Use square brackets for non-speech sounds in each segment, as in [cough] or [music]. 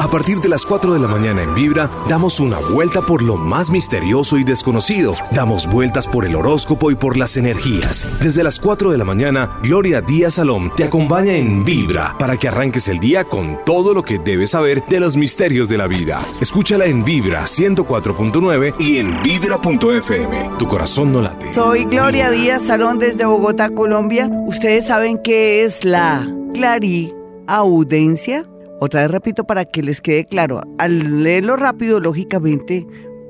A partir de las 4 de la mañana en Vibra, damos una vuelta por lo más misterioso y desconocido. Damos vueltas por el horóscopo y por las energías. Desde las 4 de la mañana, Gloria Díaz Salom te acompaña en Vibra para que arranques el día con todo lo que debes saber de los misterios de la vida. Escúchala en Vibra 104.9 y en Vibra.fm. Tu corazón no late. Soy Gloria Díaz Salón desde Bogotá, Colombia. Ustedes saben qué es la clariaudencia. Otra vez repito para que les quede claro. Al leerlo rápido, lógicamente,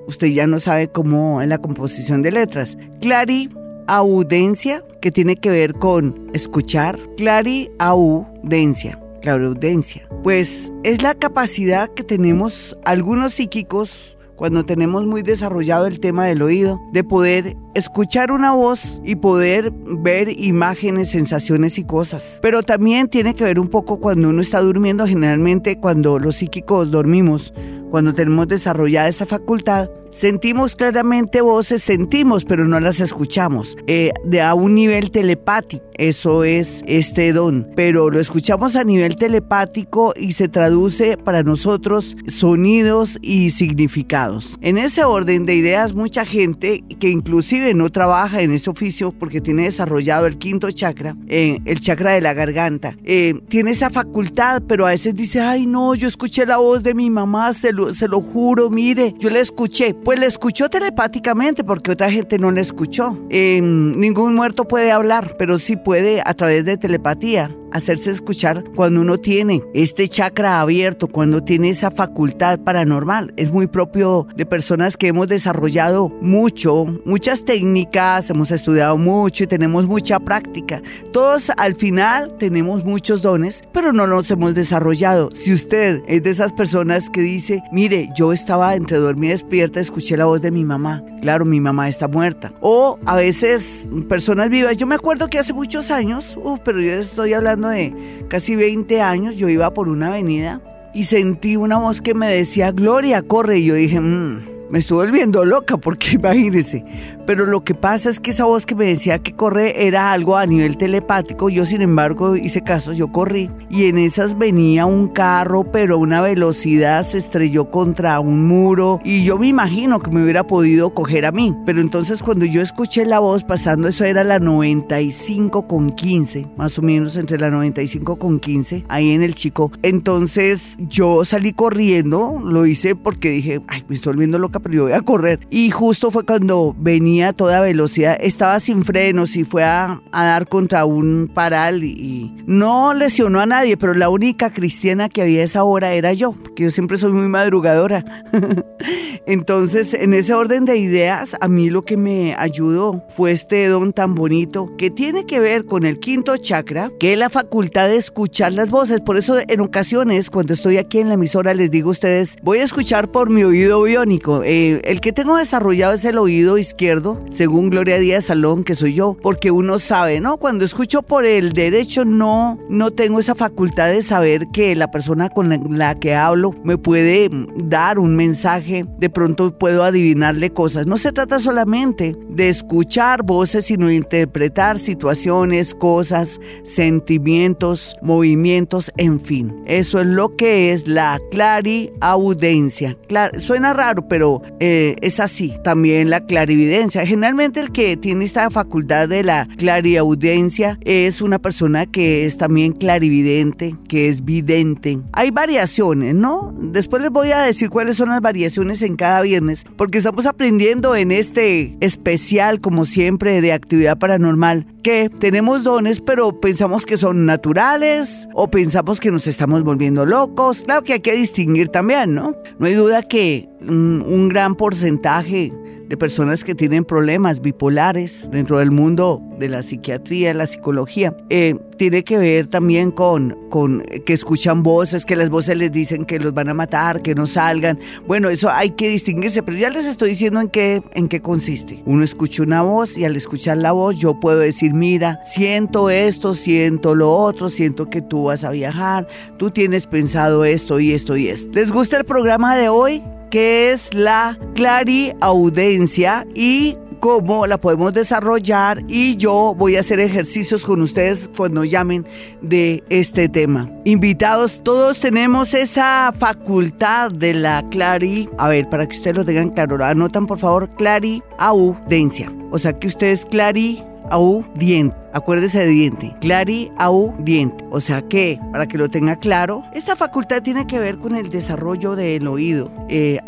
usted ya no sabe cómo es la composición de letras. Clariaudencia, que tiene que ver con escuchar. Clariaudencia, clariaudencia. Pues es la capacidad que tenemos algunos psíquicos cuando tenemos muy desarrollado el tema del oído, de poder escuchar una voz y poder ver imágenes, sensaciones y cosas. Pero también tiene que ver un poco cuando uno está durmiendo, generalmente cuando los psíquicos dormimos, cuando tenemos desarrollada esta facultad, sentimos claramente voces, sentimos, pero no las escuchamos, eh, de a un nivel telepático. Eso es este don, pero lo escuchamos a nivel telepático y se traduce para nosotros sonidos y significados. En ese orden de ideas, mucha gente que inclusive no trabaja en este oficio porque tiene desarrollado el quinto chakra, eh, el chakra de la garganta, eh, tiene esa facultad, pero a veces dice, ay no, yo escuché la voz de mi mamá, se lo, se lo juro, mire, yo la escuché. Pues la escuchó telepáticamente porque otra gente no la escuchó. Eh, ningún muerto puede hablar, pero sí puede a través de telepatía hacerse escuchar cuando uno tiene este chakra abierto, cuando tiene esa facultad paranormal. Es muy propio de personas que hemos desarrollado mucho, muchas técnicas, hemos estudiado mucho y tenemos mucha práctica. Todos al final tenemos muchos dones, pero no los hemos desarrollado. Si usted es de esas personas que dice, mire, yo estaba entre dormida y despierta, escuché la voz de mi mamá. Claro, mi mamá está muerta. O a veces personas vivas. Yo me acuerdo que hace muchos años, pero yo estoy hablando de casi 20 años, yo iba por una avenida y sentí una voz que me decía, Gloria, corre. Y yo dije, mmm, me estuve volviendo loca porque [laughs] imagínese. Pero lo que pasa es que esa voz que me decía que corre era algo a nivel telepático. Yo, sin embargo, hice caso, yo corrí. Y en esas venía un carro, pero a una velocidad se estrelló contra un muro. Y yo me imagino que me hubiera podido coger a mí. Pero entonces cuando yo escuché la voz pasando, eso era la 95 con 15, más o menos entre la 95 con 15, ahí en el chico. Entonces yo salí corriendo, lo hice porque dije, ay, me estoy volviendo loca pero yo voy a correr. Y justo fue cuando venía a toda velocidad, estaba sin frenos y fue a, dar contra un paral y, no lesionó a nadie, pero la única cristiana que había a esa hora era yo, porque yo siempre soy muy madrugadora. [laughs] Entonces, en ese orden de ideas, a mí lo que me ayudó fue este don tan bonito que tiene que ver con el quinto chakra, que es la facultad de escuchar las voces. Por eso en ocasiones, cuando estoy aquí en la emisora, les digo a ustedes, voy a escuchar por mi oído biónico. Eh, el que tengo desarrollado es el oído izquierdo, según Gloria Díaz Salón, que soy yo, porque uno sabe, ¿no? Cuando escucho por el derecho no, no tengo esa facultad de saber que la persona con la que hablo me puede dar un mensaje, de pronto puedo adivinarle cosas. No se trata solamente de escuchar voces, sino interpretar situaciones, cosas, sentimientos, movimientos, en fin. Eso es lo que es la clariaudencia. suena raro, pero eh, es así. También la clarividencia. Generalmente el que tiene esta facultad de la clariaudiencia es una persona que es también clarividente, que es vidente. Hay variaciones, ¿no? Después les voy a decir cuáles son las variaciones en cada viernes, porque estamos aprendiendo en este especial, como siempre, de actividad paranormal, que tenemos dones, pero pensamos que son naturales o pensamos que nos estamos volviendo locos. Claro que hay que distinguir también, ¿no? No hay duda que un, gran porcentaje de personas que tienen problemas bipolares dentro del mundo de la psiquiatría, la psicología, eh, tiene que ver también con, con que escuchan voces, que las voces les dicen que los van a matar, que no salgan. Bueno, eso hay que distinguirse, pero ya les estoy diciendo en qué, en qué consiste. Uno escucha una voz y al escuchar la voz yo puedo decir, mira, siento esto, siento lo otro, siento que tú vas a viajar, tú tienes pensado esto y esto y esto. ¿Les gusta el programa de hoy? Que es la clariaudencia y cómo la podemos desarrollar y yo voy a hacer ejercicios con ustedes cuando llamen de este tema. Invitados, todos tenemos esa facultad de la clari, a ver, para que ustedes lo tengan claro, anotan por favor clari audencia. O sea que ustedes clari audiente. Acuérdese de diente. Clari audiente. O sea que, para que lo tenga claro, esta facultad tiene que ver con el desarrollo del oído. Eh,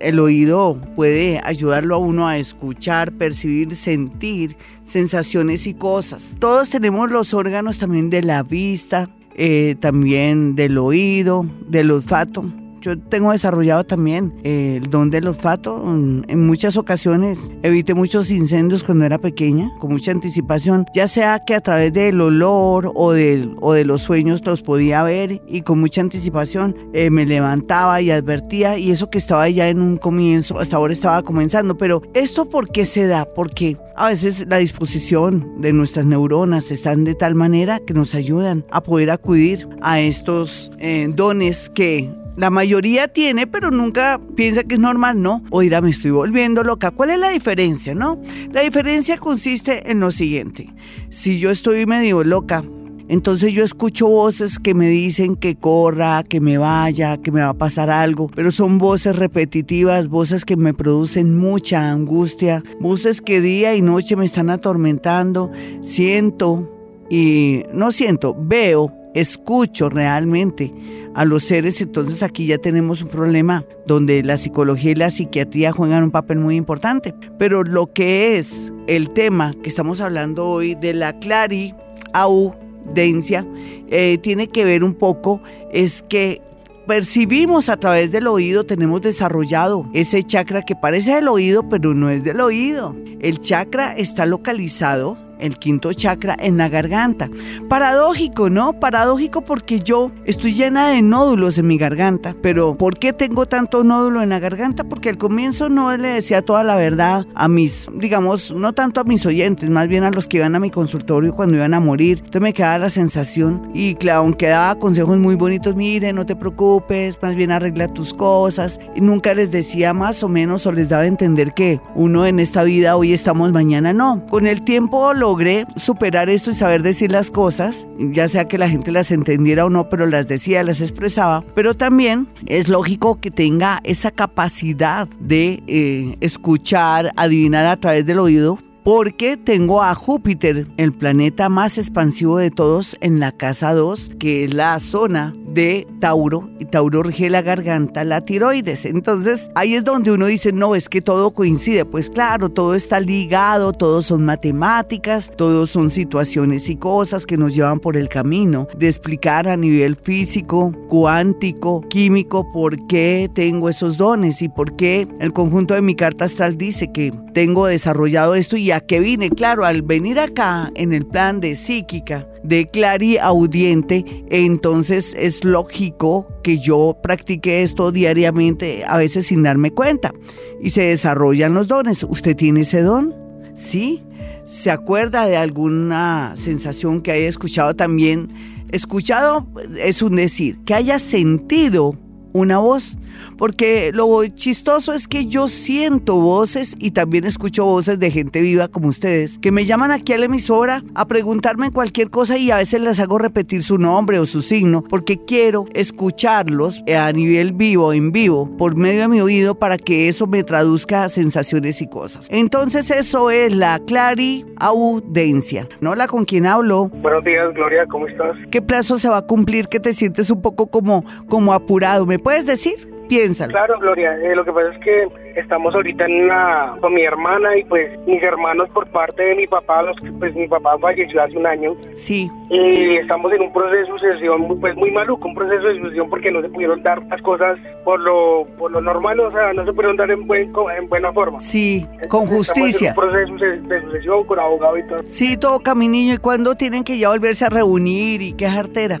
el oído puede ayudarlo a uno a escuchar, percibir, sentir sensaciones y cosas. Todos tenemos los órganos también de la vista, eh, también del oído, del olfato. Yo tengo desarrollado también eh, el don del olfato. En muchas ocasiones evité muchos incendios cuando era pequeña, con mucha anticipación, ya sea que a través del olor o, del, o de los sueños los podía ver y con mucha anticipación eh, me levantaba y advertía y eso que estaba ya en un comienzo, hasta ahora estaba comenzando. Pero esto por qué se da? Porque a veces la disposición de nuestras neuronas están de tal manera que nos ayudan a poder acudir a estos eh, dones que la mayoría tiene, pero nunca piensa que es normal, ¿no? Oiga, me estoy volviendo loca. ¿Cuál es la diferencia, no? La diferencia consiste en lo siguiente. Si yo estoy medio loca, entonces yo escucho voces que me dicen que corra, que me vaya, que me va a pasar algo, pero son voces repetitivas, voces que me producen mucha angustia, voces que día y noche me están atormentando. Siento y no siento, veo, escucho realmente a los seres, entonces aquí ya tenemos un problema donde la psicología y la psiquiatría juegan un papel muy importante. Pero lo que es el tema que estamos hablando hoy de la clariaudencia eh, tiene que ver un poco es que percibimos a través del oído, tenemos desarrollado ese chakra que parece del oído, pero no es del oído. El chakra está localizado el quinto chakra en la garganta. Paradójico, ¿no? Paradójico porque yo estoy llena de nódulos en mi garganta, pero ¿por qué tengo tanto nódulo en la garganta? Porque al comienzo no le decía toda la verdad a mis, digamos, no tanto a mis oyentes, más bien a los que iban a mi consultorio cuando iban a morir. Entonces me quedaba la sensación y claro, aunque daba consejos muy bonitos, mire, no te preocupes, más bien arregla tus cosas, nunca les decía más o menos o les daba a entender que uno en esta vida hoy estamos, mañana no. Con el tiempo lo logré superar esto y saber decir las cosas, ya sea que la gente las entendiera o no, pero las decía, las expresaba, pero también es lógico que tenga esa capacidad de eh, escuchar, adivinar a través del oído, porque tengo a Júpiter, el planeta más expansivo de todos, en la casa 2, que es la zona de Tauro, y Tauro rige la garganta, la tiroides. Entonces ahí es donde uno dice, no, es que todo coincide. Pues claro, todo está ligado, todo son matemáticas, todo son situaciones y cosas que nos llevan por el camino de explicar a nivel físico, cuántico, químico, por qué tengo esos dones y por qué el conjunto de mi carta astral dice que tengo desarrollado esto y a qué vine. Claro, al venir acá en el plan de psíquica, de clariaudiente, entonces es lógico que yo practique esto diariamente, a veces sin darme cuenta, y se desarrollan los dones. ¿Usted tiene ese don? ¿Sí? ¿Se acuerda de alguna sensación que haya escuchado también? Escuchado es un decir, que haya sentido una voz, porque lo chistoso es que yo siento voces y también escucho voces de gente viva como ustedes, que me llaman aquí a la emisora a preguntarme cualquier cosa y a veces les hago repetir su nombre o su signo, porque quiero escucharlos a nivel vivo, en vivo, por medio de mi oído, para que eso me traduzca a sensaciones y cosas. Entonces eso es la clariaudencia. ¿No? La con quien hablo. Buenos días, Gloria, ¿cómo estás? ¿Qué plazo se va a cumplir que te sientes un poco como, como apurado? ¿Me puedes decir? Piénsalo. Claro, Gloria, eh, lo que pasa es que estamos ahorita en una, con mi hermana y pues mis hermanos por parte de mi papá, los que pues mi papá falleció hace un año. Sí. Y estamos en un proceso de sucesión pues muy maluco, un proceso de sucesión porque no se pudieron dar las cosas por lo, por lo normal, o sea, no se pudieron dar en, buen, en buena forma. Sí, con justicia. En un proceso de, sucesión con abogado y todo. Sí, todo mi niño, ¿y cuándo tienen que ya volverse a reunir y qué jartera?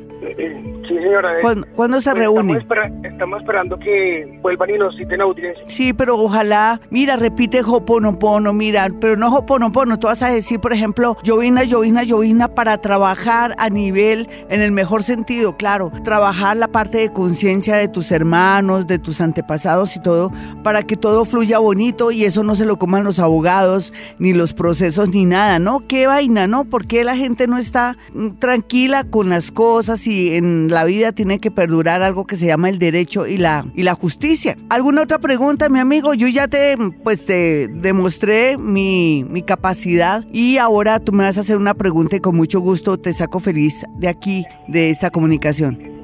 Eh, Sí, señora. ¿Cuándo, se pues, reúnen? Estamos, esperando que vuelvan y nos citen audiencia. Sí, pero ojalá, mira, repite Hoponopono, mira, pero no Hoponopono, tú vas a decir, por ejemplo, llovina, llovina, llovina para trabajar a nivel, en el mejor sentido, claro, trabajar la parte de conciencia de tus hermanos, de tus antepasados y todo, para que todo fluya bonito y eso no se lo coman los abogados, ni los procesos, ni nada, ¿no? ¿Qué vaina, no? ¿Por qué la gente no está mm, tranquila con las cosas y en la vida tiene que perdurar algo que se llama el derecho y la, y la justicia? ¿Alguna otra pregunta, mi amigo? Yo ya te, pues, te demostré mi, mi capacidad y ahora tú me vas a hacer una pregunta y con mucho gusto te saco feliz de aquí, de esta comunicación.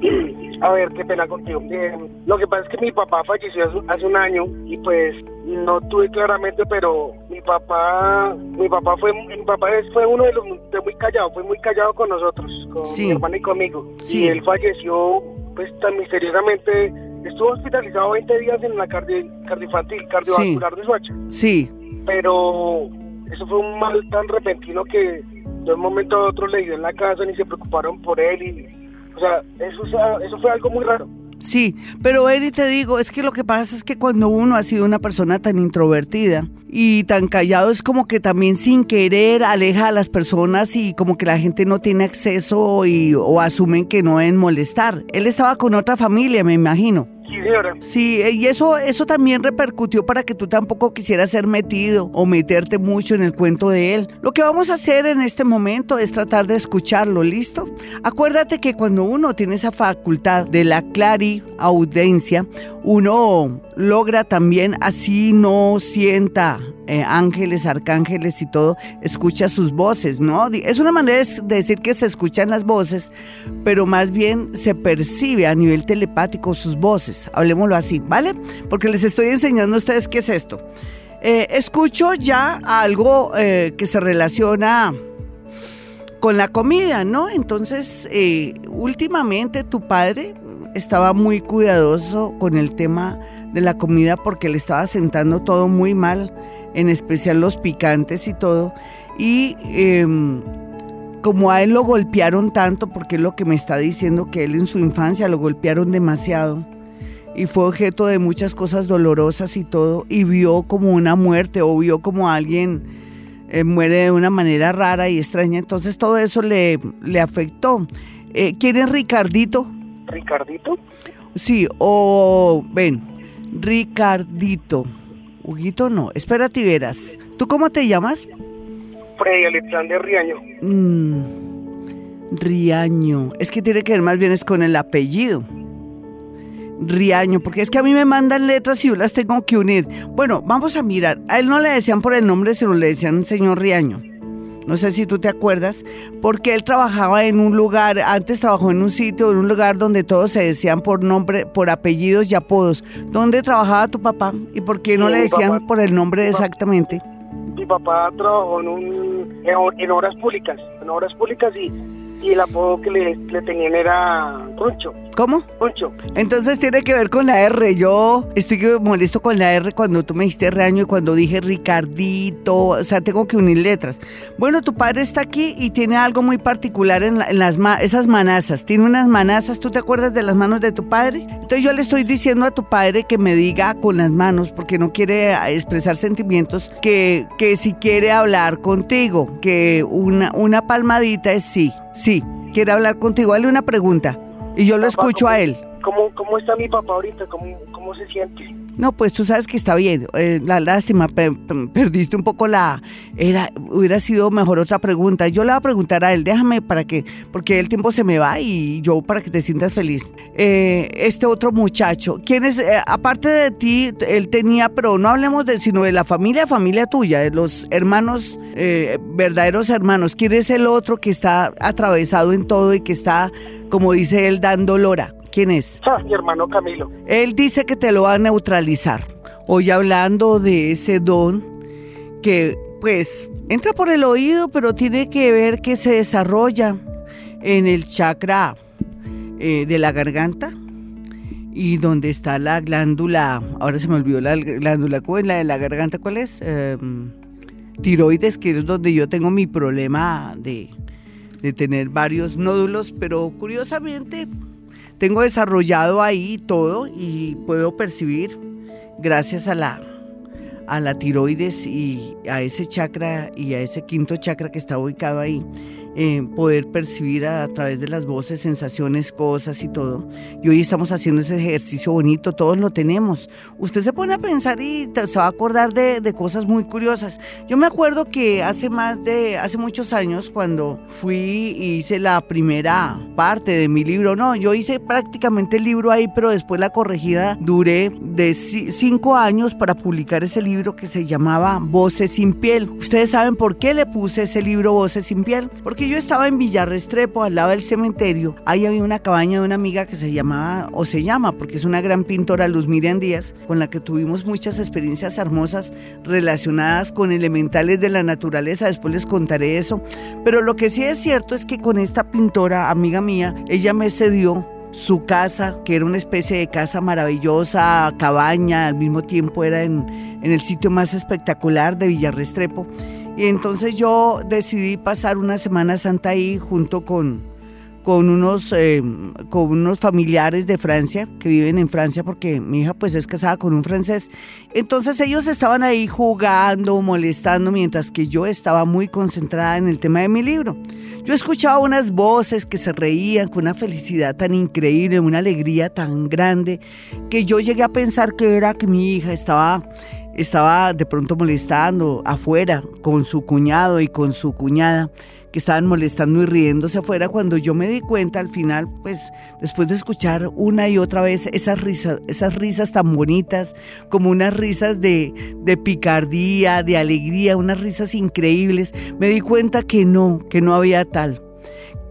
A ver, qué pena contigo. Eh, lo que pasa es que mi papá falleció hace un año y pues no tuve claramente, pero mi papá, mi papá fue, mi papá fue uno de los de muy callado, fue muy callado con nosotros, con mi hermana y conmigo. Y él falleció, pues tan misteriosamente, estuvo hospitalizado 20 días en la cardio, cardioinfantil, cardiovascular de Suacha. Sí. Pero eso fue un mal tan repentino que de un momento a otro le dio en la casa, ni se preocuparon por él y o sea, eso, eso fue algo muy raro. Sí, pero Eri, te digo, es que lo que pasa es que cuando uno ha sido una persona tan introvertida y tan callado, es como que también sin querer aleja a las personas y como que la gente no tiene acceso y, o asumen que no deben molestar. Él estaba con otra familia, me imagino. Sí, eh, y eso, eso también repercutió para que tú tampoco quisieras ser metido o meterte mucho en el cuento de él. Lo que vamos a hacer en este momento es tratar de escucharlo, ¿listo? Acuérdate que cuando uno tiene esa facultad de la clariaudiencia, uno logra también, así no sienta eh, ángeles, arcángeles y todo, escucha sus voces, ¿no? Es una manera de decir que se escuchan las voces, pero más bien se percibe a nivel telepático sus voces, hablemoslo así, ¿vale? Porque les estoy enseñando a ustedes qué es esto. Eh, escucho ya algo eh, que se relaciona con la comida, ¿no? Entonces, últimamente tu padre estaba muy cuidadoso con el tema de la comida porque le estaba sentando todo muy mal, en especial los picantes y todo. Y em, como a él lo golpearon tanto, porque es lo que me está diciendo que él en su infancia lo golpearon demasiado y fue objeto de muchas cosas dolorosas y todo, y vio como una muerte o vio como alguien eh, muere de una manera rara y extraña, entonces todo eso le, le afectó. Eh, ¿Quién es Ricardito? Ricardito. Sí, o ven, Ricardito. Huguito no, espérate y verás. ¿Tú cómo te llamas? Freddy Alexander Riaño. Mm, Riaño. Es que tiene que ver más bien es con el apellido. Riaño, porque es que a mí me mandan letras y yo las tengo que unir. Bueno, vamos a mirar. A él no le decían por el nombre, sino le decían señor Riaño no sé si tú te acuerdas, porque él trabajaba en un lugar, antes trabajó en un sitio, en un lugar donde todos se decían por nombre, por apellidos y apodos. ¿Dónde trabajaba tu papá y por qué no le decían por el nombre exactamente? Mi papá trabajó en, un, en, obras públicas, en obras públicas y, y el apodo que le, le tenían era Roncho. ¿Cómo? Mucho. Entonces tiene que ver con la R. Yo estoy molesto con la R cuando tú me dijiste reaño y cuando dije Ricardito. O sea, tengo que unir letras. Bueno, tu padre está aquí y tiene algo muy particular en, las esas manazas. Tiene unas manazas. ¿Tú te acuerdas de las manos de tu padre? Entonces yo le estoy diciendo a tu padre que me diga con las manos, porque no quiere expresar sentimientos, que, que si quiere hablar contigo, que una, una palmadita es sí. Sí, quiere hablar contigo. Dale una pregunta. Y yo lo escucho a él. ¿Cómo, ¿Cómo está mi papá ahorita? ¿Cómo, cómo se siente? No, pues tú sabes que está bien. Eh, la lástima, perdiste un poco la... Era, hubiera sido mejor otra pregunta. Yo le voy a preguntar a él, déjame para que... Porque el tiempo se me va y yo para que te sientas feliz. Eh, este otro muchacho, ¿quién es? Eh, aparte de ti, él tenía, pero no hablemos de sino de la familia, familia tuya, de los hermanos, verdaderos hermanos. ¿Quién es el otro que está atravesado en todo y que está, como dice él, dando lora? ¿Quién es? Ah, mi hermano Camilo. Él dice que te lo va a neutralizar. Hoy hablando de ese don que pues entra por el oído, pero tiene que ver que se desarrolla en el chakra eh, de la garganta y donde está la glándula, ahora se me olvidó la glándula, ¿cuál es la de la garganta? ¿Cuál es? Em, tiroides, que es donde yo tengo mi problema de, de tener varios nódulos, pero curiosamente tengo desarrollado ahí todo y puedo percibir gracias a la a la tiroides y a ese chakra y a ese quinto chakra que está ubicado ahí eh, poder percibir a, través de las voces sensaciones, cosas y todo. Y hoy estamos haciendo ese ejercicio bonito, todos lo tenemos. Usted se pone a pensar y se va a acordar de, de, cosas muy curiosas. Yo me acuerdo que hace más de, hace muchos años, cuando fui y hice la primera parte de mi libro, no, yo hice prácticamente el libro ahí, pero después la corregida duré de cinco años para publicar ese libro que se llamaba Voces sin piel. Ustedes saben por qué le puse ese libro Voces sin piel, porque yo estaba en Villarrestrepo, al lado del cementerio, ahí había una cabaña de una amiga que se llamaba, o se llama, porque es una gran pintora, Luz Miriam Díaz, con la que tuvimos muchas experiencias hermosas relacionadas con elementales de la naturaleza. Después les contaré eso. Pero lo que sí es cierto es que con esta pintora, amiga mía, ella me cedió su casa, que era una especie de casa maravillosa, cabaña, al mismo tiempo era en, en el sitio más espectacular de Villarrestrepo. Y entonces yo decidí pasar una Semana Santa ahí junto con, con, unos, eh, con unos familiares de Francia que viven en Francia porque mi hija pues es casada con un francés. Entonces ellos estaban ahí jugando, molestando, mientras que yo estaba muy concentrada en el tema de mi libro. Yo escuchaba unas voces que se reían con una felicidad tan increíble, una alegría tan grande, que yo llegué a pensar que era que mi hija estaba estaba de pronto molestando afuera con su cuñado y con su cuñada que estaban molestando y riéndose afuera cuando yo me di cuenta al final, pues después de escuchar una y otra vez esas risas, esas risas tan bonitas, como unas risas de, de picardía, de alegría, unas risas increíbles, me di cuenta que no, que no había tal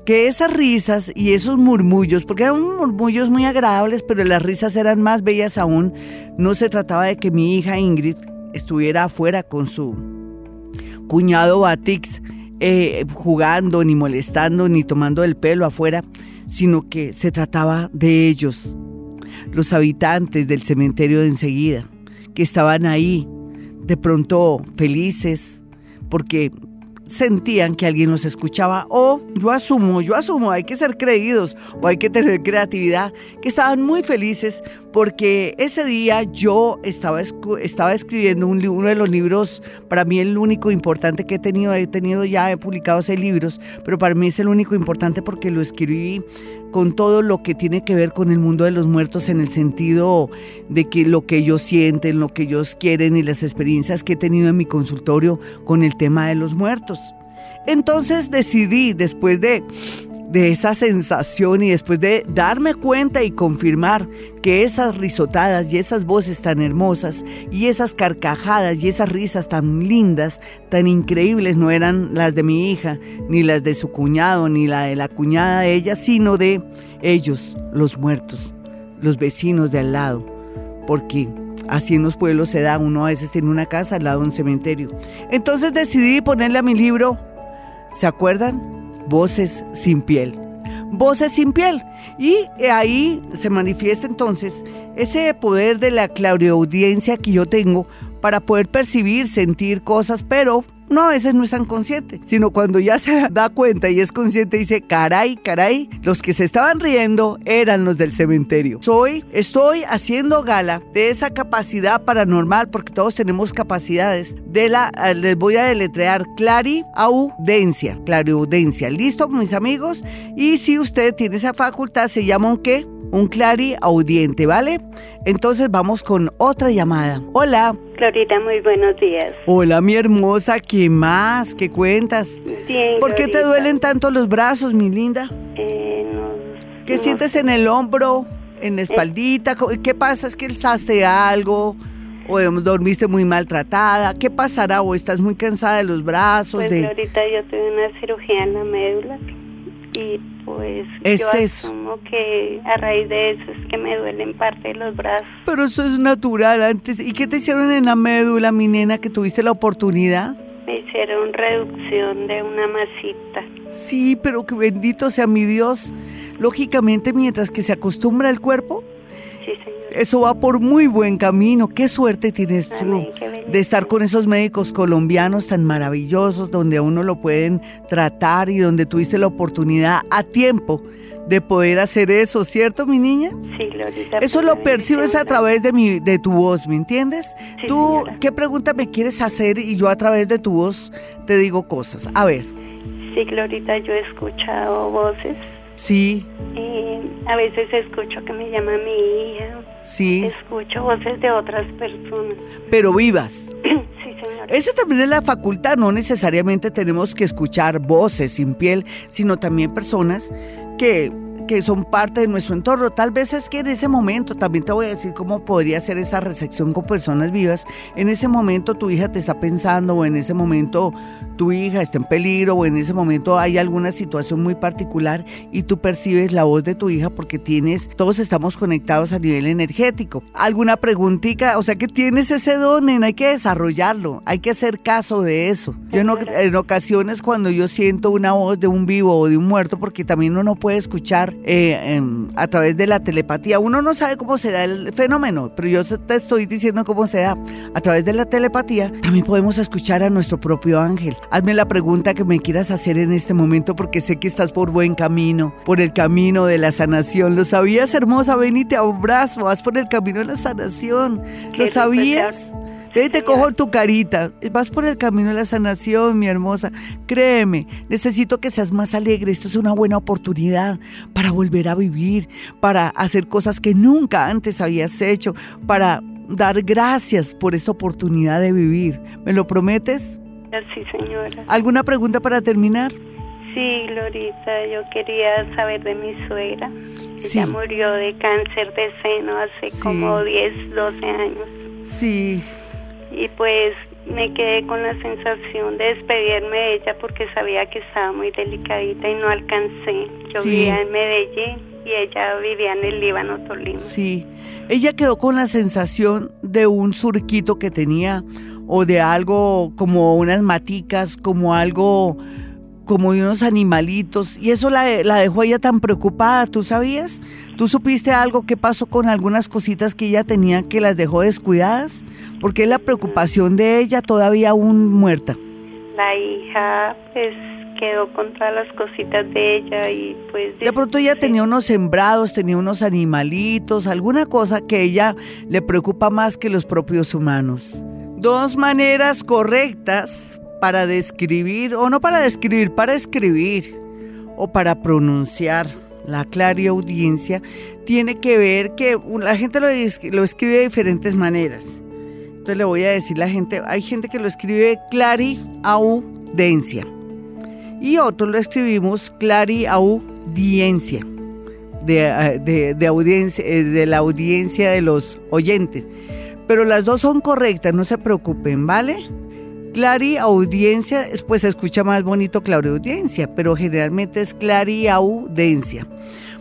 que esas risas y esos murmullos, porque eran murmullos muy agradables, pero las risas eran más bellas aún, no se trataba de que mi hija Ingrid estuviera afuera con su cuñado Batix eh, jugando, ni molestando, ni tomando el pelo afuera, sino que se trataba de ellos, los habitantes del cementerio de enseguida, que estaban ahí, de pronto felices, porque sentían que alguien los escuchaba. O yo asumo, yo asumo, hay que ser creídos o hay que tener creatividad, que estaban muy felices porque ese día yo estaba, estaba escribiendo un, uno de los libros, para mí el único importante que he tenido, he tenido ya, he publicado seis libros, pero para mí es el único importante porque lo escribí con todo lo que tiene que ver con el mundo de los muertos en el sentido de que lo que ellos sienten, lo que ellos quieren y las experiencias que he tenido en mi consultorio con el tema de los muertos. Entonces decidí, después de de esa sensación y después de darme cuenta y confirmar que esas risotadas y esas voces tan hermosas y esas carcajadas y esas risas tan lindas, tan increíbles, no eran las de mi hija, ni las de su cuñado, ni la de la cuñada de ella, sino de ellos, los muertos, los vecinos de al lado, porque así en los pueblos se da, uno a veces tiene una casa al lado de un cementerio. Entonces decidí ponerle a mi libro, ¿se acuerdan? Voces sin piel. Voces sin piel. Y ahí se manifiesta entonces ese poder de la clariaudiencia que yo tengo para poder percibir, sentir cosas, pero no a veces no es tan consciente, sino cuando ya se [laughs] da cuenta y es consciente dice, caray, caray, los que se estaban riendo eran los del cementerio. Soy, estoy haciendo gala de esa capacidad paranormal, porque todos tenemos capacidades, de la, eh, les voy a deletrear clariaudencia, clariaudencia. ¿Listo, mis amigos? Y si usted tiene esa facultad, se llama un qué? Un clariaudiente, ¿vale? Entonces vamos con otra llamada. Hola. Florita, muy buenos días. Hola, mi hermosa, ¿qué más? ¿Qué cuentas? Bien. ¿Por qué te duelen tanto los brazos, mi linda? Eh, ¿Qué sientes en el hombro, en la eh. espaldita? ¿Qué pasa? ¿Es que alzaste algo? ¿O dormiste muy maltratada? ¿Qué pasará? ¿O estás muy cansada de los brazos? Pues de... ahorita yo tuve una cirugía en la médula y pues es yo eso. asumo que a raíz de eso es que me duelen parte de los brazos. Pero eso es natural antes. ¿Y qué te hicieron en la médula, mi nena, que tuviste la oportunidad? Me hicieron reducción de una masita. Sí, pero que bendito sea mi Dios. Lógicamente, mientras que se acostumbra el cuerpo, sí, señor. eso va por muy buen camino. Qué suerte tienes tú. Amén, qué de estar con esos médicos colombianos tan maravillosos, donde a uno lo pueden tratar y donde tuviste la oportunidad a tiempo de poder hacer eso, ¿cierto, mi niña? Sí, Glorita. Eso lo percibes a través de mi, de tu voz, ¿me entiendes? Sí, Tú, señora. ¿qué pregunta me quieres hacer? Y yo a través de tu voz te digo cosas. A ver, Sí, Glorita, yo he escuchado voces. sí, eh, a veces escucho que me llama mi hija. Sí, Escucho voces de otras personas. pero vivas. [clears throat] sí, señora. Esa también es la facultad, no necesariamente tenemos que escuchar voces sin piel, sino también personas que, que son parte de nuestro entorno. Tal vez es que en ese momento, también te voy a decir cómo podría ser esa recepción con personas vivas, en ese momento tu hija te está pensando o en ese momento tu hija está en peligro o en ese momento hay alguna situación muy particular y tú percibes la voz de tu hija porque tienes, todos estamos conectados a nivel energético. ¿Alguna preguntita? O sea que tienes ese don, nena, hay que desarrollarlo, hay que hacer caso de eso. Yo en, en ocasiones cuando yo siento una voz de un vivo o de un muerto, porque también uno puede escuchar eh, em, a través de la telepatía, uno no sabe cómo se da el fenómeno, pero yo te estoy diciendo cómo se da. A través de la telepatía también podemos escuchar a nuestro propio ángel. Hazme la pregunta que me quieras hacer en este momento porque sé que estás por buen camino, por el camino de la sanación. ¿Lo sabías, hermosa? Ven y te abrazo, vas por el camino de la sanación. ¿Lo sabías? Ven y te cojo tu carita. Vas por el camino de la sanación, mi hermosa. Créeme, necesito que seas más alegre. Esto es una buena oportunidad para volver a vivir, para hacer cosas que nunca antes habías hecho, para dar gracias por esta oportunidad de vivir. ¿Me lo prometes? Sí, señora. ¿Alguna pregunta para terminar? Sí, Glorita, yo quería saber de mi suegra. Sí. Ella murió de cáncer de seno hace Sí. como 10, 12 años. Sí, Y pues me quedé con la sensación de despedirme de ella porque sabía que estaba muy delicadita y no alcancé. Yo Sí. vivía en Medellín y ella vivía en el Líbano, Tolima. sí. Ella quedó con la sensación de un surquito que tenía o de algo como unas maticas, como algo como de unos animalitos y eso la, la dejó a ella tan preocupada, ¿tú sabías? ¿Tú supiste algo que pasó con algunas cositas que ella tenía que las dejó descuidadas? Porque es la preocupación de ella todavía aún muerta. La hija pues quedó con todas las cositas de ella y pues... De pronto ella tenía unos sembrados, tenía unos animalitos, alguna cosa que ella le preocupa más que los propios humanos. Dos maneras correctas para describir, o no para describir, para escribir o para pronunciar la clara audiencia, tiene que ver que la gente lo, escribe de diferentes maneras. Entonces le voy a decir la gente, hay gente que lo escribe clariaudencia y otros lo escribimos clariaudiencia de, eh, de, de audiencia, eh, de la audiencia de los oyentes. Pero las dos son correctas, no se preocupen, ¿vale? Clariaudiencia, pues se escucha más bonito clariaudiencia, pero generalmente es clariaudencia.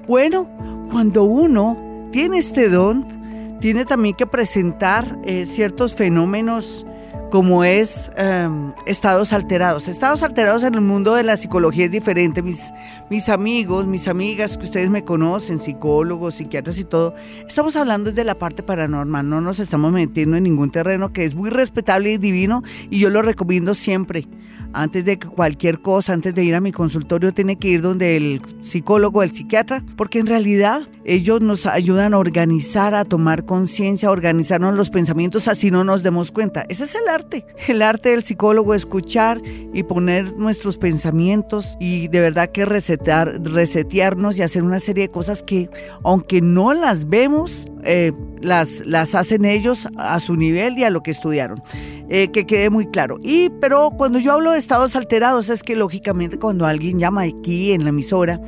Bueno, cuando uno tiene este don, tiene también que presentar eh, ciertos fenómenos como es eh, estados alterados. Estados alterados en el mundo de la psicología es diferente. Mis, mis amigos, mis amigas que ustedes me conocen, psicólogos, psiquiatras y todo, estamos hablando de la parte paranormal, no nos estamos metiendo en ningún terreno que es muy respetable y divino y yo lo recomiendo siempre. Antes de cualquier cosa, antes de ir a mi consultorio, tiene que ir donde el psicólogo, el psiquiatra, porque en realidad ellos nos ayudan a organizar, a tomar conciencia, a organizarnos los pensamientos, así no nos demos cuenta. Ese es el arte. El arte del psicólogo, escuchar y poner nuestros pensamientos y de verdad que resetar, resetearnos y hacer una serie de cosas que, aunque no las vemos, eh, las, las hacen ellos a su nivel y a lo que estudiaron. Eh, que quede muy claro. Y, pero cuando yo hablo de estados alterados, es que lógicamente cuando alguien llama aquí en la emisora,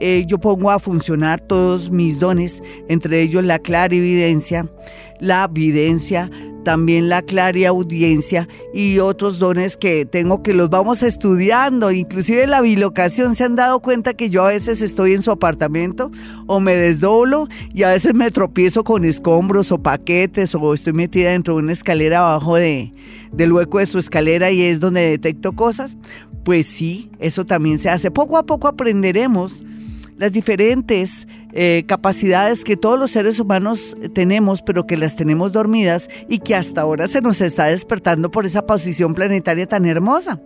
eh, yo pongo a funcionar todos mis dones, entre ellos la clarividencia, la videncia, también la clariaudiencia y otros dones que tengo que los vamos estudiando, inclusive la bilocación, se han dado cuenta que yo a veces estoy en su apartamento o me desdoblo y a veces me tropiezo con escombros o paquetes o estoy metida dentro de una escalera abajo de, del hueco de su escalera y es donde detecto cosas. Pues sí, eso también se hace. Poco a poco aprenderemos las diferentes eh, capacidades que todos los seres humanos tenemos, pero que las tenemos dormidas y que hasta ahora se nos está despertando por esa posición planetaria tan hermosa.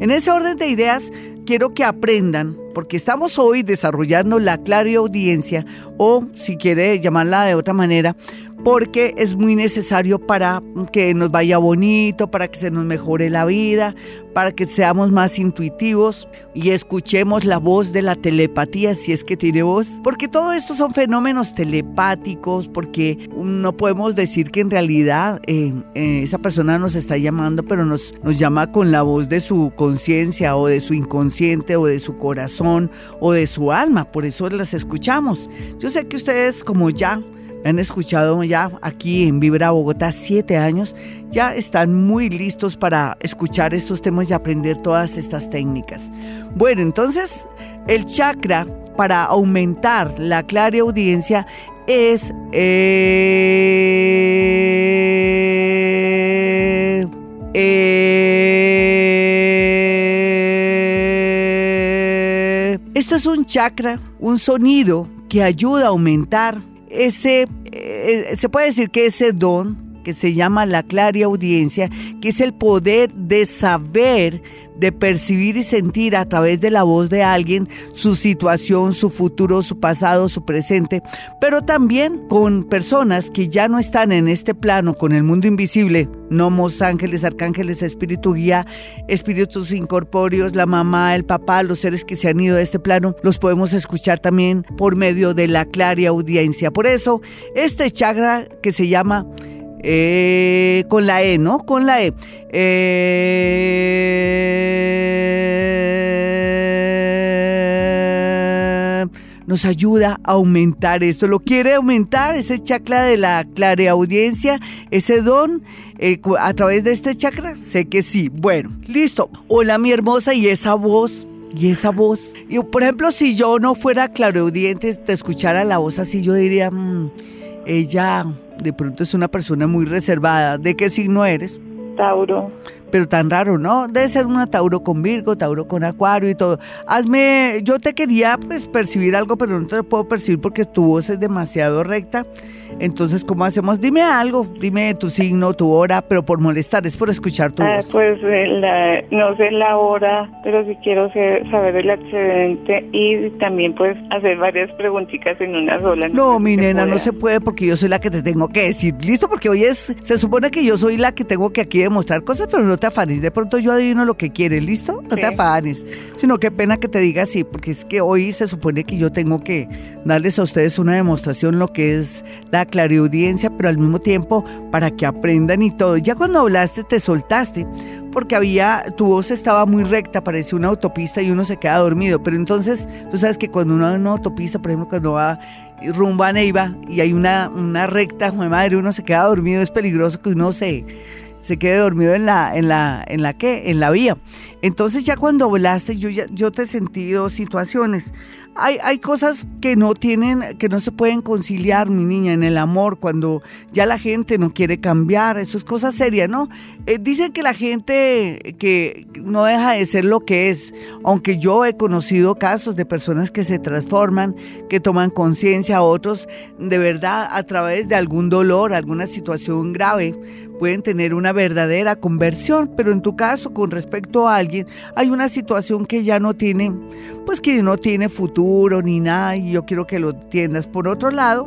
En ese orden de ideas, quiero que aprendan, porque estamos hoy desarrollando la audiencia o si quiere llamarla de otra manera, porque es muy necesario para que nos vaya bonito, para que se nos mejore la vida, para que seamos más intuitivos y escuchemos la voz de la telepatía si es que tiene voz, porque todo esto son fenómenos telepáticos, porque no podemos decir que en realidad eh, eh, esa persona nos está llamando, pero nos, nos llama con la voz de su conciencia o de su inconsciente o de su corazón o de su alma, por eso las escuchamos. Yo sé que ustedes como ya han escuchado ya aquí en Vibra Bogotá siete años, ya están muy listos para escuchar estos temas y aprender todas estas técnicas. Bueno, entonces el chakra para aumentar la clara audiencia es eh, eh, esto es un chakra, un sonido que ayuda a aumentar ese, eh, se puede decir que ese don que se llama la audiencia, que es el poder de saber, de percibir y sentir a través de la voz de alguien su situación, su futuro, su pasado, su presente, pero también con personas que ya no están en este plano, con el mundo invisible, nomos, ángeles, arcángeles, espíritu guía, espíritus incorpóreos, la mamá, el papá, los seres que se han ido de este plano, los podemos escuchar también por medio de la audiencia. Por eso, este chakra que se llama eh, con la E, ¿no? Con la E. Eh, nos ayuda a aumentar esto. ¿Lo quiere aumentar? Ese chakra de la audiencia, ese don eh, a través de este chakra? Sé que sí. Bueno, listo. Hola, mi hermosa, y esa voz y esa voz. Y por ejemplo, si yo no fuera claroaudiente, te escuchara la voz así, yo diría, mm, ella de pronto es una persona muy reservada. ¿De qué signo eres? Tauro. Pero tan raro, ¿no? Debe ser una Tauro con Virgo, Tauro con Acuario y todo. Hazme, yo te quería pues percibir algo, pero no te lo puedo percibir porque tu voz es demasiado recta. Entonces, ¿cómo hacemos? Dime algo, dime tu signo, tu hora, pero por molestar, es por escuchar tu ah, voz. Pues eh, no sé la hora, pero sí quiero saber el accidente y también pues hacer varias preguntitas en una sola. No, mi nena, no se puede porque yo soy la que te tengo que decir. Listo, porque hoy es, se supone que yo soy la que tengo que aquí demostrar cosas, pero no te afanes. De pronto yo adivino lo que quieres, ¿listo? No te afanes. Sino qué pena que te diga así, porque es que hoy se supone que yo tengo que darles a ustedes una demostración lo que es la clariaudiencia, pero al mismo tiempo para que aprendan y todo. Ya cuando hablaste te soltaste, porque había, tu voz estaba muy recta, parecía una autopista y uno se queda dormido. Pero entonces, tú sabes que cuando uno va en una autopista, por ejemplo, cuando va rumbo a Neiva y hay una, una recta, madre, uno se queda dormido, es peligroso que uno se se quede dormido en la, en la, en la qué, en la vía. Entonces ya cuando hablaste, yo ya, yo te he sentido situaciones. Hay, hay cosas que no tienen, que no se pueden conciliar, mi niña, en el amor, cuando ya la gente no quiere cambiar, eso es cosa seria, ¿no? Eh, dicen que la gente que no deja de ser lo que es, aunque yo he conocido casos de personas que se transforman, que toman conciencia, otros de verdad a través de algún dolor, alguna situación grave, pueden tener una verdadera conversión, pero en tu caso, con respecto a alguien, hay una situación que ya no tiene, pues que no tiene futuro ni nada, y yo quiero que lo entiendas. Por otro lado,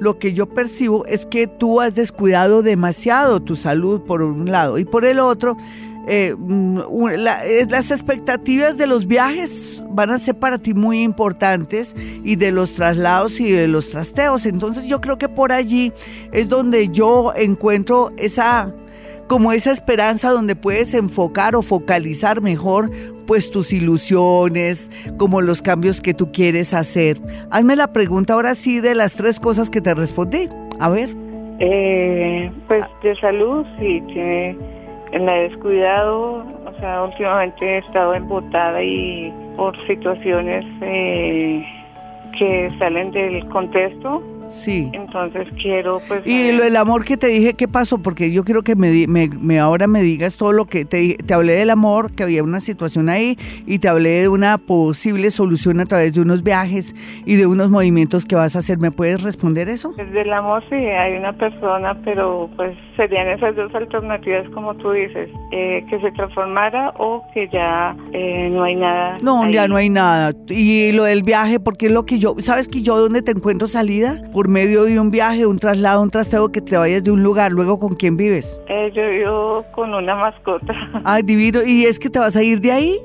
lo que yo percibo es que tú has descuidado demasiado tu salud por un lado, y por el otro, eh, mm, eh, las expectativas de los viajes van a ser para ti muy importantes y de los traslados y de los trasteos. Entonces yo creo que por allí es donde yo encuentro esa como esa esperanza donde puedes enfocar o focalizar mejor pues tus ilusiones, como los cambios que tú quieres hacer. Hazme la pregunta ahora sí de las tres cosas que te respondí. A ver. Eh, pues de salud, sí, tiene la he descuidado, o sea, últimamente he estado embotada y por situaciones eh, que salen del contexto. Sí. Entonces quiero pues... Y lo del amor que te dije, ¿qué pasó? Porque yo quiero que me, me, me- ahora me digas todo lo que te dije. Te hablé del amor, que había una situación ahí, y te hablé de una posible solución a través de unos viajes y de unos movimientos que vas a hacer. ¿Me puedes responder eso? Desde el amor sí hay una persona, pero pues serían esas dos alternativas como tú dices, eh, que se transformara o que ya eh, no hay nada. No, ahí. ya no hay nada. Y lo del viaje, porque es lo que yo, ¿sabes que yo dónde te encuentro salida? Por medio de un viaje, un traslado, un trasteo, que te vayas de un lugar, luego con quién vives. Eh, yo vivo con una mascota. Ay, divino. ¿Y es que te vas a ir de ahí?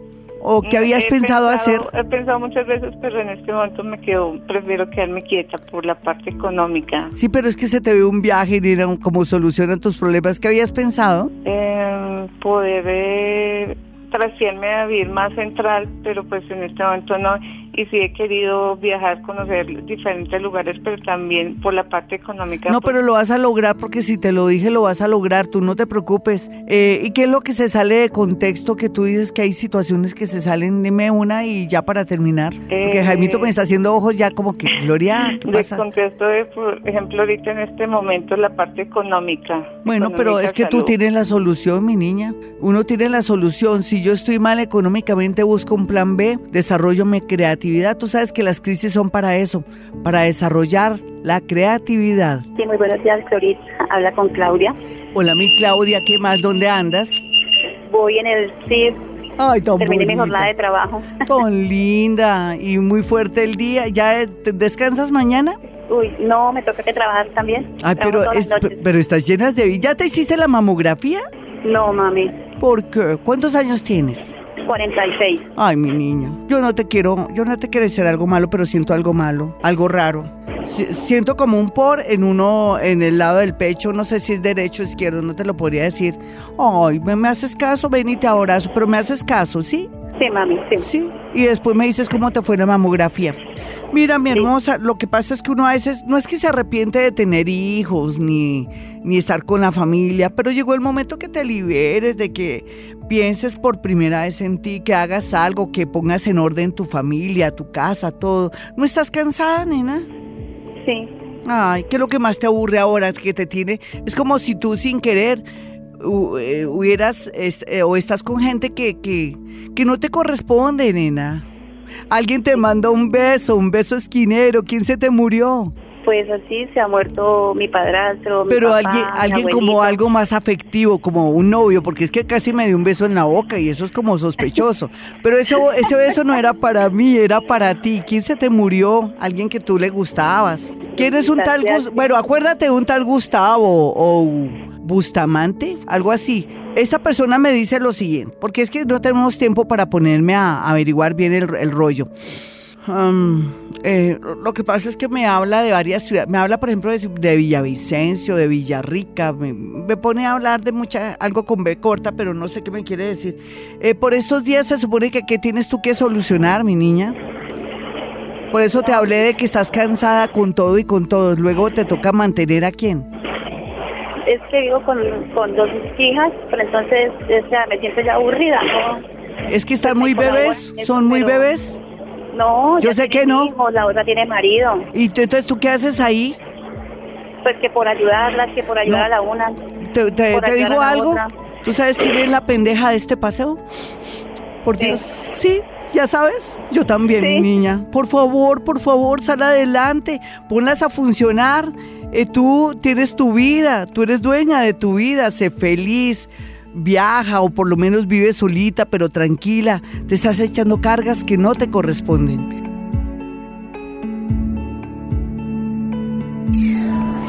¿O qué habías He pensado, hacer? He pensado muchas veces, pero en este momento me quedo, prefiero quedarme quieta por la parte económica. Sí, pero es que se te ve un viaje y un- como soluciona tus problemas. ¿Qué habías pensado? Eh, poder eh, trastearme a vivir más central, pero pues en este momento no. Y sí he querido viajar, conocer diferentes lugares, pero también por la parte económica. No, pues, pero lo vas a lograr porque si te lo dije lo vas a lograr, tú no te preocupes. Eh, ¿Y qué es lo que se sale de contexto que tú dices que hay situaciones que se salen? Dime una y ya para terminar. Porque Eh, Jaimito me está haciendo ojos ya como que, Gloria, ¿qué pasa? contesto, de, por ejemplo, ahorita en este momento la parte económica. Bueno, pero es que tú salud. tienes la solución, mi niña. Uno tiene la solución. Si yo estoy mal económicamente, busco un plan B, desarrollo mi creatividad. Tú sabes que las crisis son para eso, para desarrollar la creatividad. Sí, muy buenos días, Florita. Habla con Claudia. Hola, mi Claudia, ¿qué más? ¿Dónde andas? Voy en el CIF, Ay, tan terminé mi jornada de trabajo. Tan [laughs] linda y muy fuerte el día. ¿Ya eh, te- descansas mañana? Uy, no, me toca que trabajar también. Ay, pero, es- pero estás llenas de... ¿Ya te hiciste la mamografía? No, mami, ¿Por qué? ¿Cuántos años tienes? 46. Ay, mi niña, yo no te quiero, yo no te quiero decir algo malo, pero siento algo malo, algo raro. Si- siento como un por en uno, en el lado del pecho, no sé si es derecho o izquierdo, no te lo podría decir. Ay, me, me haces caso, ven y te abrazo, pero me haces caso, ¿sí? Sí, mami, sí. Sí. Y después me dices cómo te fue la mamografía. Mira, mi hermosa, lo que pasa es que uno a veces, no es que se arrepiente de tener hijos ni, ni estar con la familia, pero llegó el momento que te liberes, de que pienses por primera vez en ti, que hagas algo, que pongas en orden tu familia, tu casa, todo. ¿No estás cansada, nena? Sí. Ay, ¿qué es lo que más te aburre ahora que te tiene? Es como si tú sin querer hubieras est- eh, o estás con gente que, que, que no te corresponde, nena. Alguien te manda un beso, un beso esquinero. ¿Quién se te murió? Pues así se ha muerto mi padrastro, mi Pero papá, alguien, alguien como algo más afectivo, como un novio, porque es que casi me dio un beso en la boca y eso es como sospechoso. [laughs] Pero eso, ese beso no era para mí, era para ti. ¿Quién se te murió? Alguien que tú le gustabas. ¿Quién es un tal Gracias. Gus- Bueno, acuérdate de un tal Gustavo o Bustamante, algo así. Esta persona me dice lo siguiente, porque es que no tenemos tiempo para ponerme a averiguar bien el, el rollo. Um, eh, lo que pasa es que me habla de varias ciudades, me habla por ejemplo de, de Villavicencio, de Villarrica, me, me pone a hablar de mucha, algo con B corta, pero no sé qué me quiere decir. Eh, por estos días se supone que ¿qué tienes tú que solucionar, mi niña? Por eso te hablé de que estás cansada con todo y con todos, luego te toca mantener a quién. Es que vivo con, con dos hijas, pero entonces o sea, me siento ya aburrida, ¿no? Es que están muy bebés, son muy bebés. No, Yo sé que no. hijos, la otra tiene marido. ¿Y tú- entonces tú qué haces ahí? Pues que por ayudarlas, que por ayudar No. a la una. ¿Te, te- digo algo? otra. ¿Tú sabes quién es la pendeja de este paseo? Por. Dios. Sí, ya sabes. Yo también, mi niña. Por favor, por favor, sal adelante. Ponlas a funcionar. Eh, tú tienes tu vida. Tú eres dueña de tu vida. Sé feliz. Viaja o por lo menos vive solita, pero tranquila. Te estás echando cargas que no te corresponden.